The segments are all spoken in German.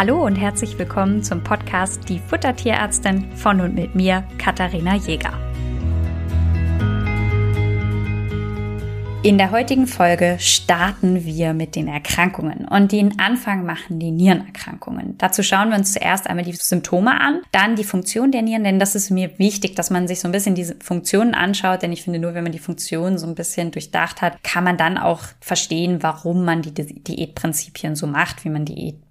Hallo und herzlich willkommen zum Podcast Die Futtertierärztin von und mit mir, Katharina Jäger. In der heutigen Folge starten wir mit den Erkrankungen und den Anfang machen die Nierenerkrankungen. Dazu schauen wir uns zuerst einmal die Symptome an, dann die Funktion der Nieren, denn das ist mir wichtig, dass man sich so ein bisschen diese Funktionen anschaut, denn ich finde nur, wenn man die Funktionen so ein bisschen durchdacht hat, kann man dann auch verstehen, warum man die Diätprinzipien so macht, wie man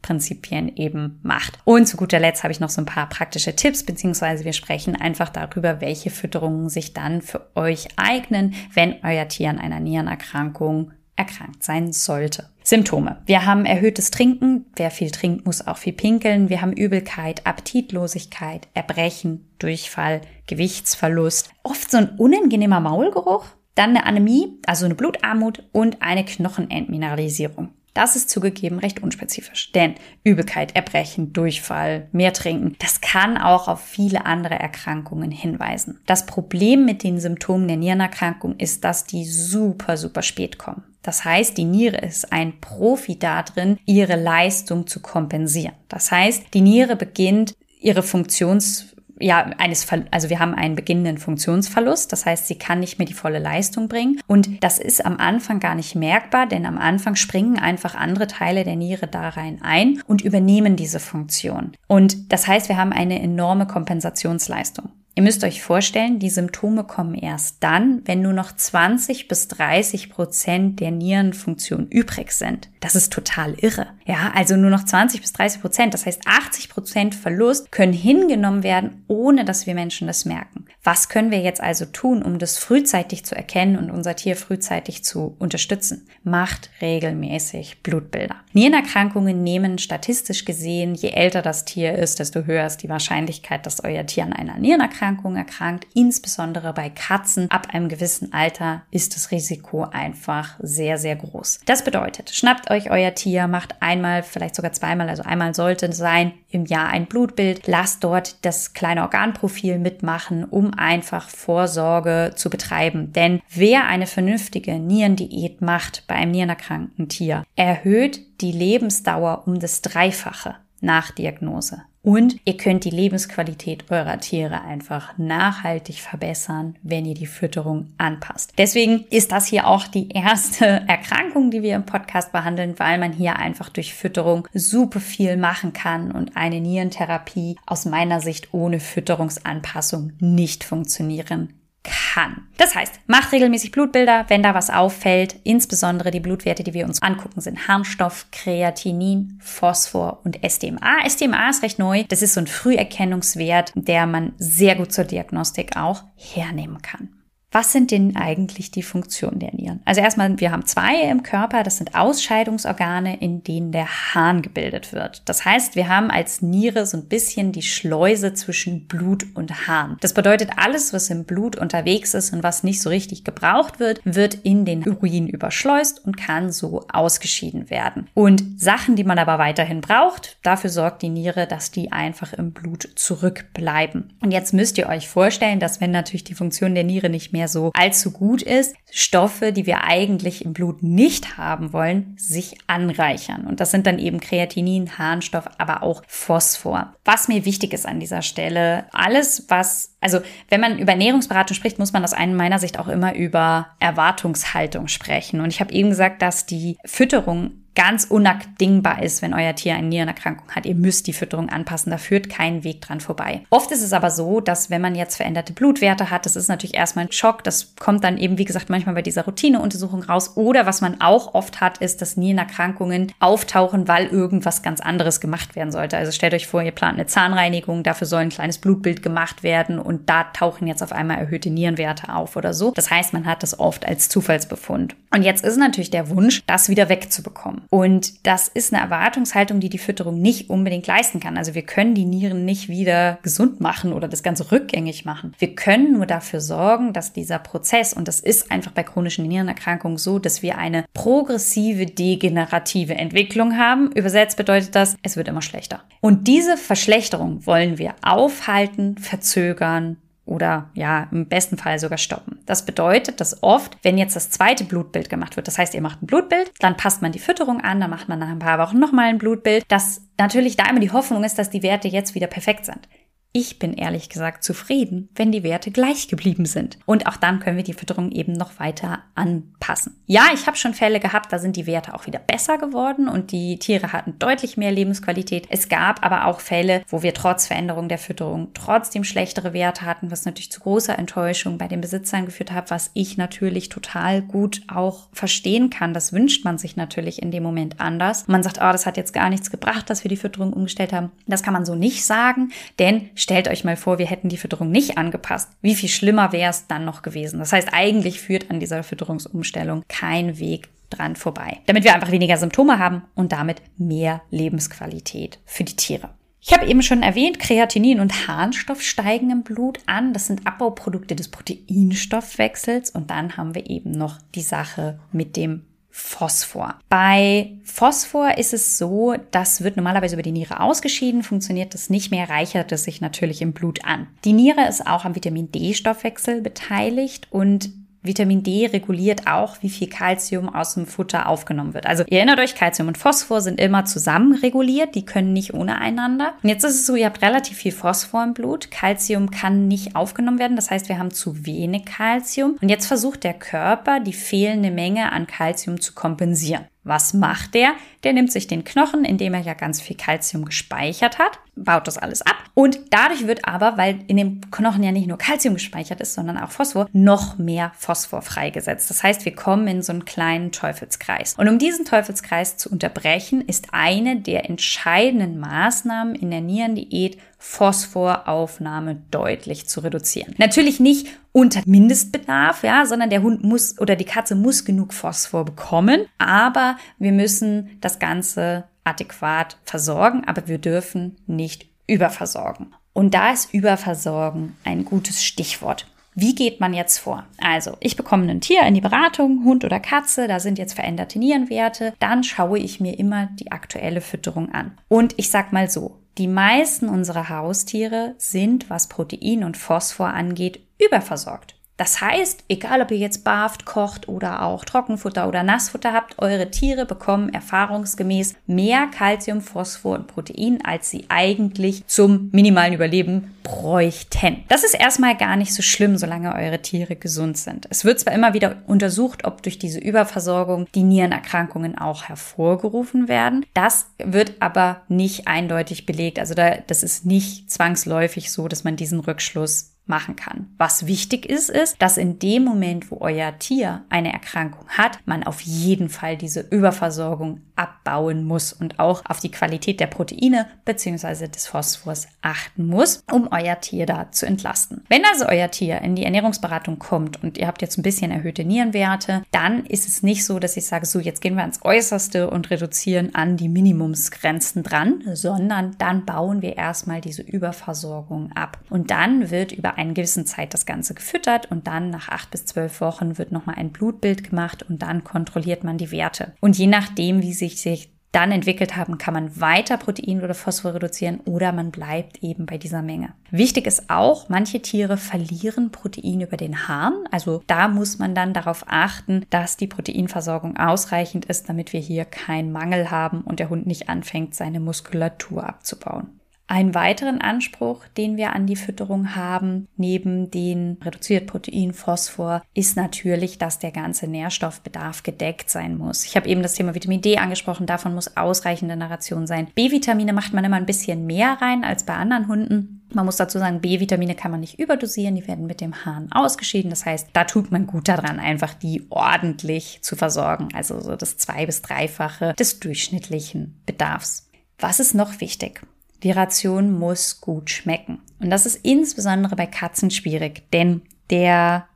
Diätprinzipien eben macht. Und zu guter Letzt habe ich noch so ein paar praktische Tipps, beziehungsweise wir sprechen einfach darüber, welche Fütterungen sich dann für euch eignen, wenn euer Tier an einer Nieren Nierenerkrankung erkrankt sein sollte. Symptome. Wir haben erhöhtes Trinken. Wer viel trinkt, muss auch viel pinkeln. Wir haben Übelkeit, Appetitlosigkeit, Erbrechen, Durchfall, Gewichtsverlust. Oft so ein unangenehmer Maulgeruch. Dann eine Anämie, also eine Blutarmut und eine Knochenentmineralisierung. Das ist zugegeben recht unspezifisch, denn Übelkeit, Erbrechen, Durchfall, mehr trinken, das kann auch auf viele andere Erkrankungen hinweisen. Das Problem mit den Symptomen der Nierenerkrankung ist, dass die super, super spät kommen. Das heißt, die Niere ist ein Profi darin, ihre Leistung zu kompensieren. Das heißt, die Niere beginnt ihre Funktions ja, eines, also wir haben einen beginnenden Funktionsverlust. Das heißt, sie kann nicht mehr die volle Leistung bringen. Und das ist am Anfang gar nicht merkbar, denn am Anfang springen einfach andere Teile der Niere da rein ein und übernehmen diese Funktion. Und das heißt, wir haben eine enorme Kompensationsleistung. Ihr müsst euch vorstellen, die Symptome kommen erst dann, wenn nur noch 20 bis 30 Prozent der Nierenfunktion übrig sind. Das ist total irre. Ja, also nur noch 20 bis 30 Prozent. Das heißt, 80 Prozent Verlust können hingenommen werden, ohne dass wir Menschen das merken. Was können wir jetzt also tun, um das frühzeitig zu erkennen und unser Tier frühzeitig zu unterstützen? Macht regelmäßig Blutbilder. Nierenerkrankungen nehmen statistisch gesehen, je älter das Tier ist, desto höher ist die Wahrscheinlichkeit, dass euer Tier an einer Nierenerkrankung erkrankt. Insbesondere bei Katzen ab einem gewissen Alter ist das Risiko einfach sehr, sehr groß. Das bedeutet, schnappt euch euer Tier, macht einmal, vielleicht sogar zweimal, also einmal sollte es sein, im Jahr ein Blutbild, lasst dort das kleine Organprofil mitmachen, um einfach Vorsorge zu betreiben. Denn wer eine vernünftige Nierendiät macht bei einem nierenerkrankten Tier, erhöht die Lebensdauer um das Dreifache nach Diagnose. Und ihr könnt die Lebensqualität eurer Tiere einfach nachhaltig verbessern, wenn ihr die Fütterung anpasst. Deswegen ist das hier auch die erste Erkrankung, die wir im Podcast behandeln, weil man hier einfach durch Fütterung super viel machen kann und eine Nierentherapie aus meiner Sicht ohne Fütterungsanpassung nicht funktionieren kann. Das heißt, macht regelmäßig Blutbilder, wenn da was auffällt. Insbesondere die Blutwerte, die wir uns angucken, sind Harnstoff, Kreatinin, Phosphor und SDMA. SDMA ist recht neu. Das ist so ein Früherkennungswert, der man sehr gut zur Diagnostik auch hernehmen kann. Was sind denn eigentlich die Funktionen der Nieren? Also erstmal, wir haben zwei im Körper, das sind Ausscheidungsorgane, in denen der Harn gebildet wird. Das heißt, wir haben als Niere so ein bisschen die Schleuse zwischen Blut und Harn. Das bedeutet, alles, was im Blut unterwegs ist und was nicht so richtig gebraucht wird, wird in den Urin überschleust und kann so ausgeschieden werden. Und Sachen, die man aber weiterhin braucht, dafür sorgt die Niere, dass die einfach im Blut zurückbleiben. Und jetzt müsst ihr euch vorstellen, dass wenn natürlich die Funktion der Niere nicht mehr mehr so allzu gut ist, Stoffe, die wir eigentlich im Blut nicht haben wollen, sich anreichern. Und das sind dann eben Kreatinin, Harnstoff, aber auch Phosphor. Was mir wichtig ist an dieser Stelle, alles, was, also wenn man über Ernährungsberatung spricht, muss man aus meiner Sicht auch immer über Erwartungshaltung sprechen. Und ich habe eben gesagt, dass die Fütterung ganz unabdingbar ist, wenn euer Tier eine Nierenerkrankung hat. Ihr müsst die Fütterung anpassen, da führt kein Weg dran vorbei. Oft ist es aber so, dass wenn man jetzt veränderte Blutwerte hat, das ist natürlich erstmal ein Schock, das kommt dann eben, wie gesagt, manchmal bei dieser Routineuntersuchung raus. Oder was man auch oft hat, ist, dass Nierenerkrankungen auftauchen, weil irgendwas ganz anderes gemacht werden sollte. Also stellt euch vor, ihr plant eine Zahnreinigung, dafür soll ein kleines Blutbild gemacht werden und da tauchen jetzt auf einmal erhöhte Nierenwerte auf oder so. Das heißt, man hat das oft als Zufallsbefund. Und jetzt ist natürlich der Wunsch, das wieder wegzubekommen. Und das ist eine Erwartungshaltung, die die Fütterung nicht unbedingt leisten kann. Also wir können die Nieren nicht wieder gesund machen oder das Ganze rückgängig machen. Wir können nur dafür sorgen, dass dieser Prozess, und das ist einfach bei chronischen Nierenerkrankungen so, dass wir eine progressive degenerative Entwicklung haben. Übersetzt bedeutet das, es wird immer schlechter. Und diese Verschlechterung wollen wir aufhalten, verzögern oder ja, im besten Fall sogar stoppen. Das bedeutet, dass oft, wenn jetzt das zweite Blutbild gemacht wird, das heißt, ihr macht ein Blutbild, dann passt man die Fütterung an, dann macht man nach ein paar Wochen nochmal ein Blutbild, dass natürlich da immer die Hoffnung ist, dass die Werte jetzt wieder perfekt sind. Ich bin ehrlich gesagt zufrieden, wenn die Werte gleich geblieben sind. Und auch dann können wir die Fütterung eben noch weiter anpassen. Ja, ich habe schon Fälle gehabt, da sind die Werte auch wieder besser geworden und die Tiere hatten deutlich mehr Lebensqualität. Es gab aber auch Fälle, wo wir trotz Veränderung der Fütterung trotzdem schlechtere Werte hatten, was natürlich zu großer Enttäuschung bei den Besitzern geführt hat, was ich natürlich total gut auch verstehen kann. Das wünscht man sich natürlich in dem Moment anders. Man sagt, oh, das hat jetzt gar nichts gebracht, dass wir die Fütterung umgestellt haben. Das kann man so nicht sagen, denn Stellt euch mal vor, wir hätten die Fütterung nicht angepasst. Wie viel schlimmer wäre es dann noch gewesen? Das heißt, eigentlich führt an dieser Fütterungsumstellung kein Weg dran vorbei. Damit wir einfach weniger Symptome haben und damit mehr Lebensqualität für die Tiere. Ich habe eben schon erwähnt, Kreatinin und Harnstoff steigen im Blut an. Das sind Abbauprodukte des Proteinstoffwechsels. Und dann haben wir eben noch die Sache mit dem Phosphor. Bei Phosphor ist es so, das wird normalerweise über die Niere ausgeschieden, funktioniert das nicht mehr, reichert es sich natürlich im Blut an. Die Niere ist auch am Vitamin D-Stoffwechsel beteiligt und Vitamin D reguliert auch, wie viel Kalzium aus dem Futter aufgenommen wird. Also ihr erinnert euch, Kalzium und Phosphor sind immer zusammen reguliert, die können nicht ohne einander. Und jetzt ist es so, ihr habt relativ viel Phosphor im Blut, Kalzium kann nicht aufgenommen werden, das heißt, wir haben zu wenig Kalzium. Und jetzt versucht der Körper, die fehlende Menge an Kalzium zu kompensieren. Was macht der? Der nimmt sich den Knochen, in dem er ja ganz viel Kalzium gespeichert hat, baut das alles ab und dadurch wird aber, weil in dem Knochen ja nicht nur Kalzium gespeichert ist, sondern auch Phosphor, noch mehr Phosphor freigesetzt. Das heißt, wir kommen in so einen kleinen Teufelskreis. Und um diesen Teufelskreis zu unterbrechen, ist eine der entscheidenden Maßnahmen in der Nierendiät Phosphoraufnahme deutlich zu reduzieren. Natürlich nicht unter Mindestbedarf, ja, sondern der Hund muss oder die Katze muss genug Phosphor bekommen, aber wir müssen das Ganze adäquat versorgen, aber wir dürfen nicht überversorgen. Und da ist Überversorgen ein gutes Stichwort. Wie geht man jetzt vor? Also, ich bekomme ein Tier in die Beratung, Hund oder Katze, da sind jetzt veränderte Nierenwerte, dann schaue ich mir immer die aktuelle Fütterung an. Und ich sag mal so, die meisten unserer Haustiere sind, was Protein und Phosphor angeht, überversorgt. Das heißt, egal ob ihr jetzt barft, kocht oder auch Trockenfutter oder Nassfutter habt, eure Tiere bekommen erfahrungsgemäß mehr Kalzium, Phosphor und Protein, als sie eigentlich zum minimalen Überleben bräuchten. Das ist erstmal gar nicht so schlimm, solange eure Tiere gesund sind. Es wird zwar immer wieder untersucht, ob durch diese Überversorgung die Nierenerkrankungen auch hervorgerufen werden. Das wird aber nicht eindeutig belegt. Also da, das ist nicht zwangsläufig so, dass man diesen Rückschluss machen kann. Was wichtig ist, ist, dass in dem Moment, wo euer Tier eine Erkrankung hat, man auf jeden Fall diese Überversorgung abbauen muss und auch auf die Qualität der Proteine bzw. des Phosphors achten muss, um euer Tier da zu entlasten. Wenn also euer Tier in die Ernährungsberatung kommt und ihr habt jetzt ein bisschen erhöhte Nierenwerte, dann ist es nicht so, dass ich sage, so jetzt gehen wir ans Äußerste und reduzieren an die Minimumsgrenzen dran, sondern dann bauen wir erstmal diese Überversorgung ab. Und dann wird über einer gewissen Zeit das Ganze gefüttert und dann nach acht bis zwölf Wochen wird nochmal ein Blutbild gemacht und dann kontrolliert man die Werte. Und je nachdem, wie sich sich dann entwickelt haben, kann man weiter Protein oder Phosphor reduzieren oder man bleibt eben bei dieser Menge. Wichtig ist auch, manche Tiere verlieren Protein über den Harn. Also da muss man dann darauf achten, dass die Proteinversorgung ausreichend ist, damit wir hier keinen Mangel haben und der Hund nicht anfängt, seine Muskulatur abzubauen. Einen weiteren Anspruch, den wir an die Fütterung haben, neben den reduziert Protein, Phosphor, ist natürlich, dass der ganze Nährstoffbedarf gedeckt sein muss. Ich habe eben das Thema Vitamin D angesprochen, davon muss ausreichende Narration sein. B-Vitamine macht man immer ein bisschen mehr rein als bei anderen Hunden. Man muss dazu sagen, B-Vitamine kann man nicht überdosieren, die werden mit dem Hahn ausgeschieden. Das heißt, da tut man gut daran, einfach die ordentlich zu versorgen. Also so das zwei- bis dreifache des durchschnittlichen Bedarfs. Was ist noch wichtig? Die Ration muss gut schmecken. Und das ist insbesondere bei Katzen schwierig, denn der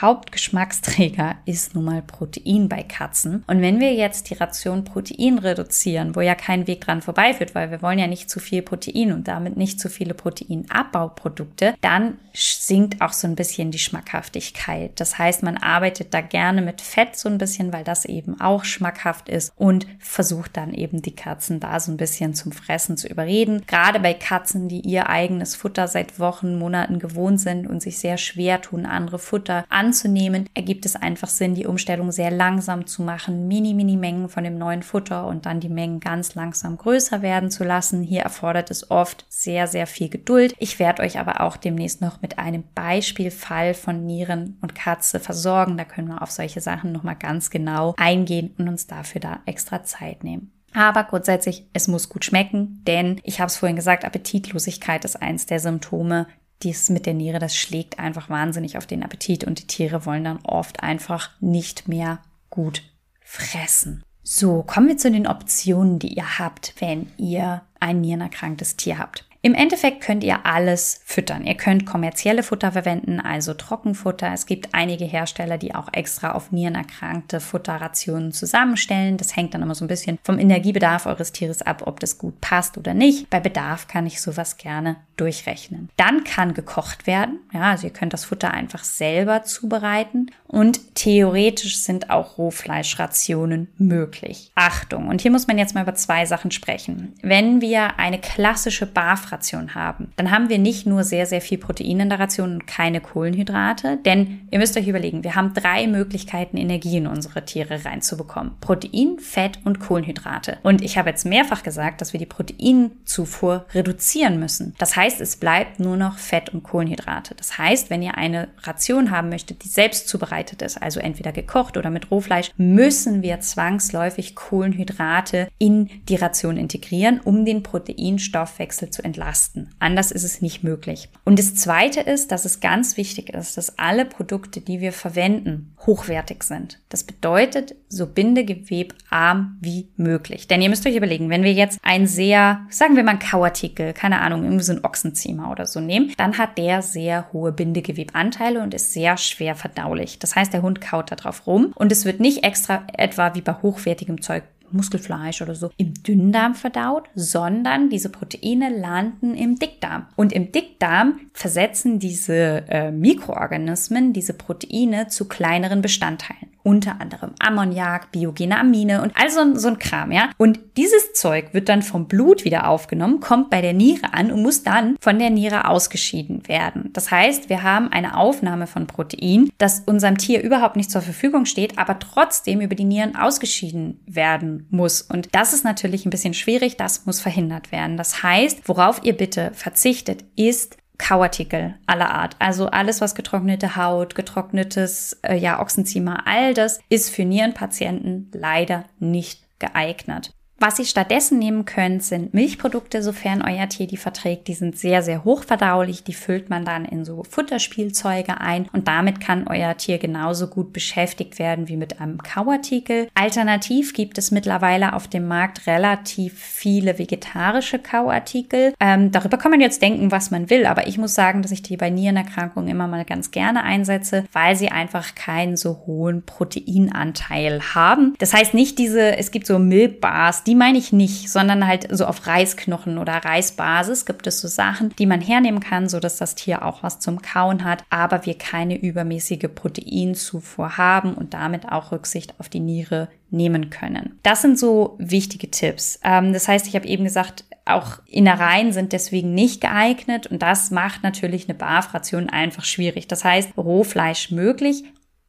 Hauptgeschmacksträger ist nun mal Protein bei Katzen. Und wenn wir jetzt die Ration Protein reduzieren, wo ja kein Weg dran vorbeiführt, weil wir wollen ja nicht zu viel Protein und damit nicht zu viele Proteinabbauprodukte, dann sinkt auch so ein bisschen die Schmackhaftigkeit. Das heißt, man arbeitet da gerne mit Fett so ein bisschen, weil das eben auch schmackhaft ist und versucht dann eben die Katzen da so ein bisschen zum Fressen zu überreden. Gerade bei Katzen, die ihr eigenes Futter seit Wochen, Monaten gewohnt sind und sich sehr schwer tun, andere Futter anzunehmen, ergibt es einfach Sinn, die Umstellung sehr langsam zu machen, mini, mini Mengen von dem neuen Futter und dann die Mengen ganz langsam größer werden zu lassen. Hier erfordert es oft sehr, sehr viel Geduld. Ich werde euch aber auch demnächst noch mit einem Beispielfall von Nieren und Katze versorgen. Da können wir auf solche Sachen nochmal ganz genau eingehen und uns dafür da extra Zeit nehmen. Aber grundsätzlich, es muss gut schmecken, denn ich habe es vorhin gesagt, Appetitlosigkeit ist eins der Symptome, dies mit der Niere, das schlägt einfach wahnsinnig auf den Appetit und die Tiere wollen dann oft einfach nicht mehr gut fressen. So, kommen wir zu den Optionen, die ihr habt, wenn ihr ein nierenerkranktes Tier habt. Im Endeffekt könnt ihr alles füttern. Ihr könnt kommerzielle Futter verwenden, also Trockenfutter. Es gibt einige Hersteller, die auch extra auf Nierenerkrankte Futterrationen zusammenstellen. Das hängt dann immer so ein bisschen vom Energiebedarf eures Tieres ab, ob das gut passt oder nicht. Bei Bedarf kann ich sowas gerne durchrechnen. Dann kann gekocht werden. Ja, also ihr könnt das Futter einfach selber zubereiten. Und theoretisch sind auch Rohfleischrationen möglich. Achtung, und hier muss man jetzt mal über zwei Sachen sprechen. Wenn wir eine klassische Barfration haben, dann haben wir nicht nur sehr, sehr viel Protein in der Ration und keine Kohlenhydrate, denn ihr müsst euch überlegen, wir haben drei Möglichkeiten, Energie in unsere Tiere reinzubekommen. Protein, Fett und Kohlenhydrate. Und ich habe jetzt mehrfach gesagt, dass wir die Proteinzufuhr reduzieren müssen. Das heißt, es bleibt nur noch Fett und Kohlenhydrate. Das heißt, wenn ihr eine Ration haben möchtet, die selbst zubereitet ist, also entweder gekocht oder mit Rohfleisch, müssen wir zwangsläufig Kohlenhydrate in die Ration integrieren, um den Proteinstoffwechsel zu entlasten. Anders ist es nicht möglich. Und das Zweite ist, dass es ganz wichtig ist, dass alle Produkte, die wir verwenden, hochwertig sind. Das bedeutet, so bindegewebarm wie möglich. Denn ihr müsst euch überlegen, wenn wir jetzt ein sehr, sagen wir mal Kauartikel, keine Ahnung, irgendwie so ein Ochsenziemer oder so nehmen, dann hat der sehr hohe Bindegewebanteile und ist sehr schwer verdaulich. Das heißt, der Hund kaut da drauf rum und es wird nicht extra etwa wie bei hochwertigem Zeug Muskelfleisch oder so im Dünndarm verdaut, sondern diese Proteine landen im Dickdarm. Und im Dickdarm versetzen diese äh, Mikroorganismen diese Proteine zu kleineren Bestandteilen unter anderem Ammoniak, biogene Amine und all so, so ein Kram, ja. Und dieses Zeug wird dann vom Blut wieder aufgenommen, kommt bei der Niere an und muss dann von der Niere ausgeschieden werden. Das heißt, wir haben eine Aufnahme von Protein, das unserem Tier überhaupt nicht zur Verfügung steht, aber trotzdem über die Nieren ausgeschieden werden muss. Und das ist natürlich ein bisschen schwierig, das muss verhindert werden. Das heißt, worauf ihr bitte verzichtet, ist Kauartikel aller Art. Also alles, was getrocknete Haut, getrocknetes äh, ja, Ochsenziemer, all das ist für Nierenpatienten leider nicht geeignet. Was ihr stattdessen nehmen könnt, sind Milchprodukte, sofern euer Tier die verträgt. Die sind sehr, sehr hochverdaulich. Die füllt man dann in so Futterspielzeuge ein und damit kann euer Tier genauso gut beschäftigt werden wie mit einem Kauartikel. Alternativ gibt es mittlerweile auf dem Markt relativ viele vegetarische Kauartikel. Ähm, darüber kann man jetzt denken, was man will, aber ich muss sagen, dass ich die bei Nierenerkrankungen immer mal ganz gerne einsetze, weil sie einfach keinen so hohen Proteinanteil haben. Das heißt nicht diese, es gibt so Milchbars, die die meine ich nicht, sondern halt so auf Reisknochen oder Reisbasis gibt es so Sachen, die man hernehmen kann, so dass das Tier auch was zum Kauen hat, aber wir keine übermäßige Proteinzufuhr haben und damit auch Rücksicht auf die Niere nehmen können. Das sind so wichtige Tipps. Ähm, das heißt, ich habe eben gesagt, auch Innereien sind deswegen nicht geeignet und das macht natürlich eine Barfration einfach schwierig. Das heißt, Rohfleisch möglich,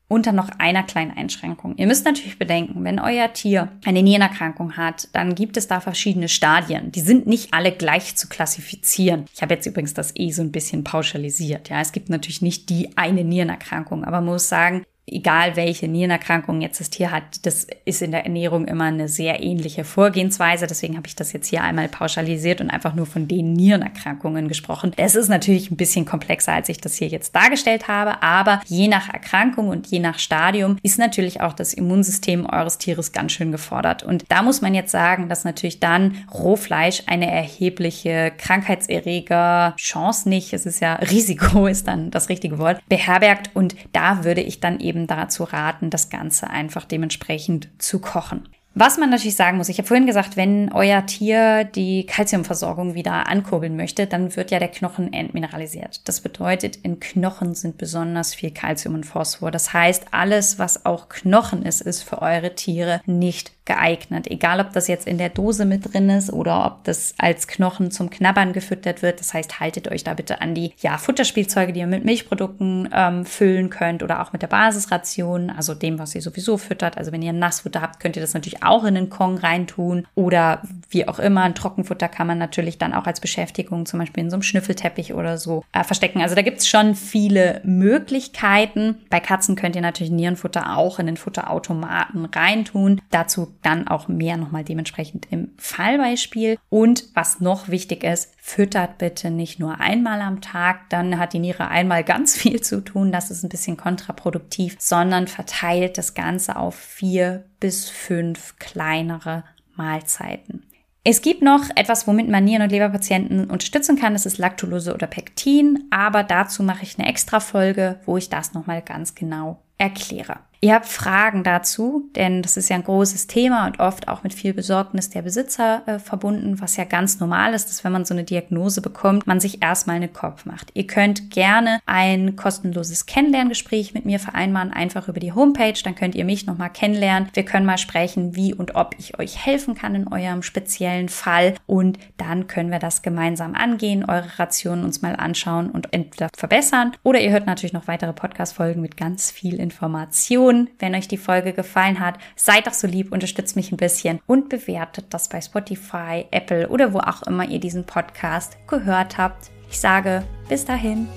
unter noch einer kleinen Einschränkung. Ihr müsst natürlich bedenken, wenn euer Tier eine Nierenerkrankung hat, dann gibt es da verschiedene Stadien. Die sind nicht alle gleich zu klassifizieren. Ich habe jetzt übrigens das eh so ein bisschen pauschalisiert. Ja, es gibt natürlich nicht die eine Nierenerkrankung, aber man muss sagen, egal welche Nierenerkrankung jetzt das Tier hat, das ist in der Ernährung immer eine sehr ähnliche Vorgehensweise. Deswegen habe ich das jetzt hier einmal pauschalisiert und einfach nur von den Nierenerkrankungen gesprochen. Es ist natürlich ein bisschen komplexer, als ich das hier jetzt dargestellt habe, aber je nach Erkrankung und je nach Stadium ist natürlich auch das Immunsystem eures Tieres ganz schön gefordert. Und da muss man jetzt sagen, dass natürlich dann Rohfleisch eine erhebliche Krankheitserreger Chance nicht, es ist ja Risiko ist dann das richtige Wort, beherbergt und da würde ich dann eben dazu raten, das Ganze einfach dementsprechend zu kochen. Was man natürlich sagen muss, ich habe vorhin gesagt, wenn euer Tier die Kalziumversorgung wieder ankurbeln möchte, dann wird ja der Knochen entmineralisiert. Das bedeutet, in Knochen sind besonders viel Kalzium und Phosphor. Das heißt, alles, was auch Knochen ist, ist für eure Tiere nicht geeignet. Egal, ob das jetzt in der Dose mit drin ist oder ob das als Knochen zum Knabbern gefüttert wird. Das heißt, haltet euch da bitte an die ja, Futterspielzeuge, die ihr mit Milchprodukten ähm, füllen könnt oder auch mit der Basisration, also dem, was ihr sowieso füttert. Also wenn ihr Nassfutter habt, könnt ihr das natürlich auch in den Kong reintun oder wie auch immer. Ein Trockenfutter kann man natürlich dann auch als Beschäftigung zum Beispiel in so einem Schnüffelteppich oder so äh, verstecken. Also da gibt's schon viele Möglichkeiten. Bei Katzen könnt ihr natürlich Nierenfutter auch in den Futterautomaten reintun. Dazu dann auch mehr nochmal dementsprechend im Fallbeispiel. Und was noch wichtig ist, füttert bitte nicht nur einmal am Tag, dann hat die Niere einmal ganz viel zu tun, das ist ein bisschen kontraproduktiv, sondern verteilt das Ganze auf vier bis fünf kleinere Mahlzeiten. Es gibt noch etwas, womit man Nieren- und Leberpatienten unterstützen kann. Das ist Lactulose oder Pektin. Aber dazu mache ich eine extra Folge, wo ich das nochmal ganz genau erkläre. Ihr habt Fragen dazu, denn das ist ja ein großes Thema und oft auch mit viel Besorgnis der Besitzer äh, verbunden, was ja ganz normal ist, dass wenn man so eine Diagnose bekommt, man sich erstmal einen Kopf macht. Ihr könnt gerne ein kostenloses Kennenlerngespräch mit mir vereinbaren, einfach über die Homepage, dann könnt ihr mich nochmal kennenlernen. Wir können mal sprechen, wie und ob ich euch helfen kann in eurem speziellen Fall und dann können wir das gemeinsam angehen, eure Rationen uns mal anschauen und entweder verbessern oder ihr hört natürlich noch weitere Podcast-Folgen mit ganz viel Information tun, wenn euch die Folge gefallen hat. Seid doch so lieb, unterstützt mich ein bisschen und bewertet das bei Spotify, Apple oder wo auch immer ihr diesen Podcast gehört habt. Ich sage bis dahin.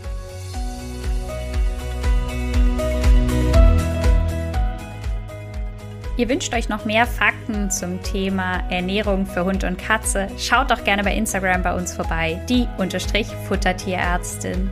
Ihr wünscht euch noch mehr Fakten zum Thema Ernährung für Hund und Katze? Schaut doch gerne bei Instagram bei uns vorbei, die Futtertierärztin.